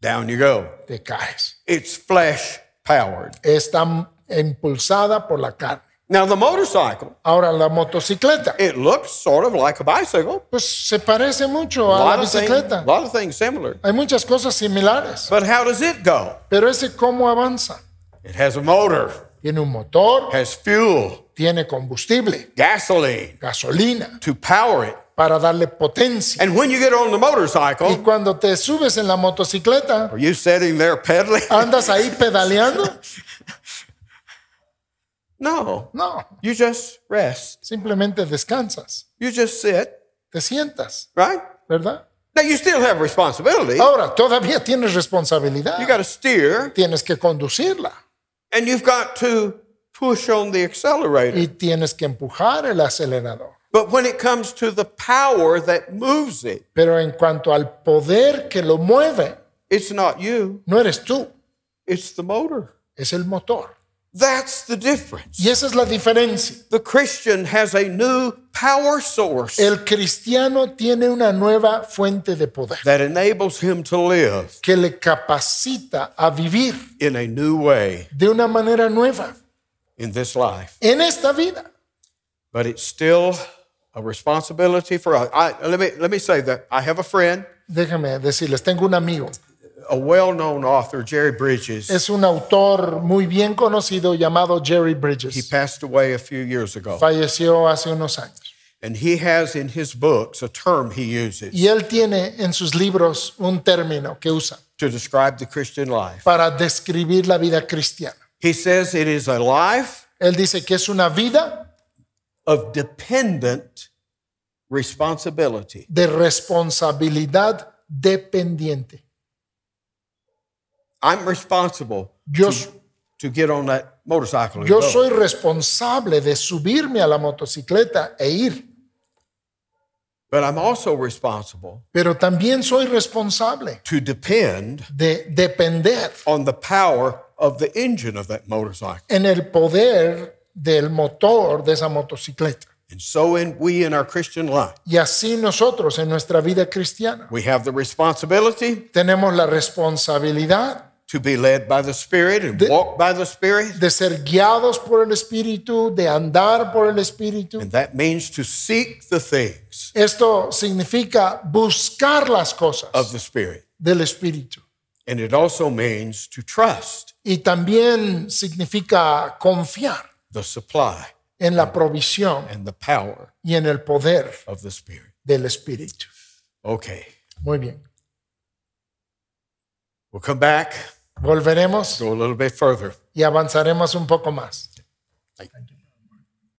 Down you go. Te caes. It's flesh powered. Está impulsada por la carne. Now, the motorcycle, Ahora la motocicleta, it looks sort of like a bicycle. pues se parece mucho A a la lot, of things, bicicleta. lot of things similar. Hay muchas cosas similares, But how does it go? pero ese cómo avanza. It has a motor, Tiene un motor, has fuel, tiene combustible, gasoline gasolina, to power it. para darle potencia. And when you get on the Y motorcycle, cuando te subes en la motocicleta, are you sitting there pedaling? andas ahí (laughs) pedaleando. No. No, You just rest. simplemente descansas, You just sit, te sientas, right? ¿verdad? Now you still have responsibility. Ahora, todavía tienes responsabilidad. You got to steer Tienes que conducirla and you've got to push on the accelerator. y tienes que empujar el acelerador. But when it comes to the power that moves it, Pero en cuanto al poder que lo mueve, it's not you, no eres tú, it's the motor. es el motor. That's the difference. Y esa es la diferencia. The Christian has a new power source El cristiano tiene una nueva fuente de poder that enables him to live que le capacita a vivir in a new way de una manera nueva in this life. en esta vida. But it's still a responsibility for us. I, let, me, let me say that I have a friend, Déjame decirles, tengo un amigo, a well known author, Jerry Bridges. es un autor muy bien conocido llamado Jerry Bridges. He passed away a few years ago. Falleció hace unos años. And he has in his books a term he uses Y él tiene en sus libros un término que usa to describe the Christian life. para describir la vida cristiana. He says it is a life Él dice que es una vida of dependent responsibility. de responsabilidad dependiente. I'm responsible Yo, to get on that motorcycle. yo go. soy responsable de subirme a la motocicleta e ir, But I'm also responsible pero también soy responsable to depend de depender on the power of the engine of that motorcycle. en el poder del motor de esa motocicleta. And so in we in our Christian life, Y así nosotros en nuestra vida cristiana we have the responsibility tenemos la responsabilidad to be led by the Spirit and De- walk by the Spirit. de ser guiados por el Espíritu, de andar por el Espíritu. And that means to seek the things Esto significa buscar las cosas of the Spirit. del Espíritu. And it also means to trust Y también significa confiar the supply en la provisión and the power y en el poder of the Spirit. del Espíritu. Okay. Muy bien. We'll come back, Volveremos go a little bit further. y avanzaremos un poco más. Thank you.